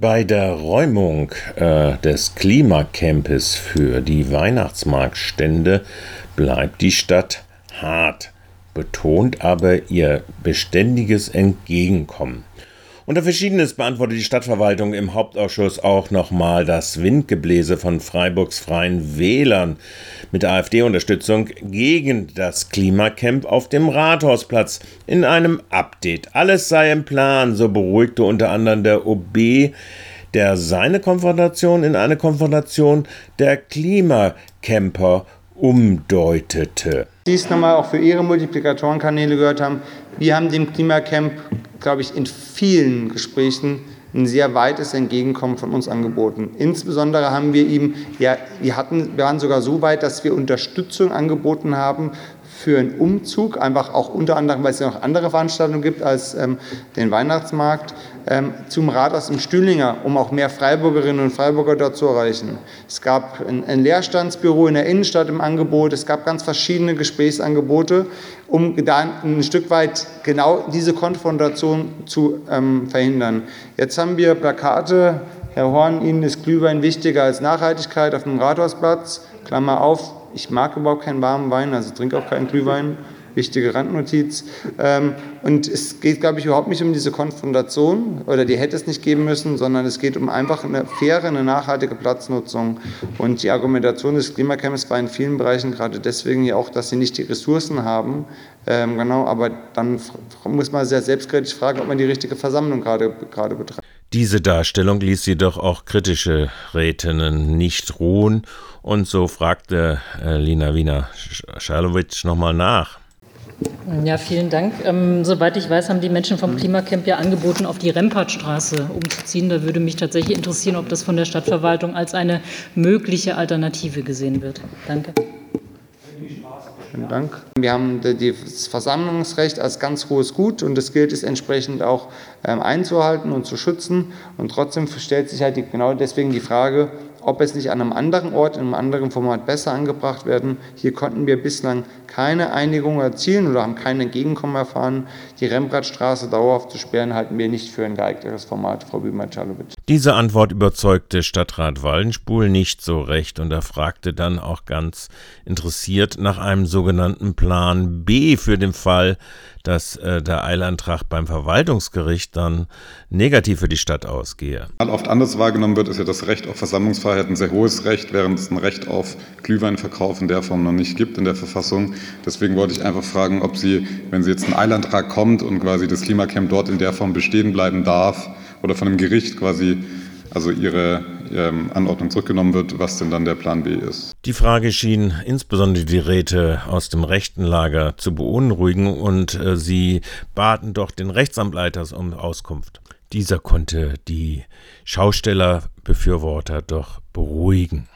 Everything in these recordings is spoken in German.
Bei der Räumung äh, des Klimacampes für die Weihnachtsmarktstände bleibt die Stadt hart, betont aber ihr beständiges Entgegenkommen. Unter Verschiedenes beantwortet die Stadtverwaltung im Hauptausschuss auch nochmal das Windgebläse von Freiburgs Freien Wählern mit AfD-Unterstützung gegen das Klimacamp auf dem Rathausplatz in einem Update. Alles sei im Plan, so beruhigte unter anderem der OB, der seine Konfrontation in eine Konfrontation der Klimacamper umdeutete. Dies nochmal auch für Ihre Multiplikatorenkanäle gehört haben. Wir haben dem Klimacamp glaube ich, in vielen Gesprächen ein sehr weites Entgegenkommen von uns angeboten. Insbesondere haben wir ihm, ja, wir, hatten, wir waren sogar so weit, dass wir Unterstützung angeboten haben für einen Umzug, einfach auch unter anderem, weil es ja noch andere Veranstaltungen gibt als ähm, den Weihnachtsmarkt, ähm, zum Rathaus im Stühlinger, um auch mehr Freiburgerinnen und Freiburger dort zu erreichen. Es gab ein, ein Leerstandsbüro in der Innenstadt im Angebot, es gab ganz verschiedene Gesprächsangebote, um da ein Stück weit genau diese Konfrontation zu ähm, verhindern. Jetzt haben wir Plakate, Herr Horn, Ihnen ist Glühwein wichtiger als Nachhaltigkeit auf dem Rathausplatz, Klammer auf, ich mag überhaupt keinen warmen Wein, also trinke auch keinen Glühwein. Wichtige Randnotiz. Ähm, und es geht, glaube ich, überhaupt nicht um diese Konfrontation oder die hätte es nicht geben müssen, sondern es geht um einfach eine faire, eine nachhaltige Platznutzung. Und die Argumentation des Klimacamps war in vielen Bereichen gerade deswegen ja auch, dass sie nicht die Ressourcen haben. Ähm, genau, aber dann muss man sehr selbstkritisch fragen, ob man die richtige Versammlung gerade, gerade betreibt. Diese Darstellung ließ jedoch auch kritische Rätinnen nicht ruhen und so fragte äh, Lina Wiener Schalowitsch nochmal nach. Ja, vielen Dank. Ähm, soweit ich weiß, haben die Menschen vom Klimacamp ja angeboten, auf die Rempartstraße umzuziehen. Da würde mich tatsächlich interessieren, ob das von der Stadtverwaltung als eine mögliche Alternative gesehen wird. Danke. Vielen Dank. Wir haben das Versammlungsrecht als ganz hohes Gut und das gilt es entsprechend auch ähm, einzuhalten und zu schützen. Und trotzdem stellt sich halt genau deswegen die Frage, ob es nicht an einem anderen Ort, in einem anderen Format besser angebracht werden. Hier konnten wir bislang keine Einigung erzielen oder haben kein Entgegenkommen erfahren. Die Rembrandtstraße dauerhaft zu sperren, halten wir nicht für ein geeignetes Format, Frau Bümer-Czalowitsch. Diese Antwort überzeugte Stadtrat Wallenspul nicht so recht und er fragte dann auch ganz interessiert nach einem sogenannten Plan B für den Fall, dass äh, der Eilantrag beim Verwaltungsgericht dann negativ für die Stadt ausgehe. Oft anders wahrgenommen wird, ist ja das Recht auf Versammlungsfreiheit ein sehr hohes Recht, während es ein Recht auf Glühweinverkauf in der Form noch nicht gibt in der Verfassung. Deswegen wollte ich einfach fragen, ob Sie, wenn Sie jetzt ein Eilantrag kommt und quasi das Klimacamp dort in der Form bestehen bleiben darf oder von dem Gericht quasi also ihre ähm, Anordnung zurückgenommen wird, was denn dann der Plan B ist. Die Frage schien insbesondere die Räte aus dem rechten Lager zu beunruhigen und äh, sie baten doch den Rechtsamtleiter um Auskunft. Dieser konnte die Schaustellerbefürworter doch beruhigen.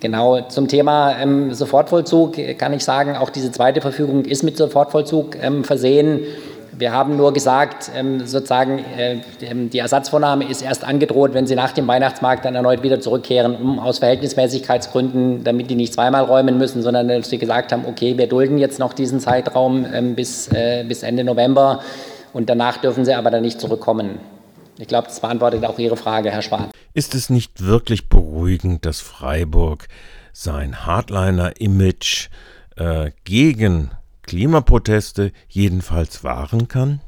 Genau, zum Thema ähm, Sofortvollzug kann ich sagen, auch diese zweite Verfügung ist mit Sofortvollzug ähm, versehen. Wir haben nur gesagt, ähm, sozusagen, äh, ähm, die Ersatzvornahme ist erst angedroht, wenn Sie nach dem Weihnachtsmarkt dann erneut wieder zurückkehren, um aus Verhältnismäßigkeitsgründen, damit die nicht zweimal räumen müssen, sondern dass wir gesagt haben, okay, wir dulden jetzt noch diesen Zeitraum ähm, bis, äh, bis Ende November und danach dürfen Sie aber dann nicht zurückkommen. Ich glaube, das beantwortet auch Ihre Frage, Herr Schwab. Ist es nicht wirklich beruhigend, dass Freiburg sein Hardliner-Image äh, gegen Klimaproteste jedenfalls wahren kann?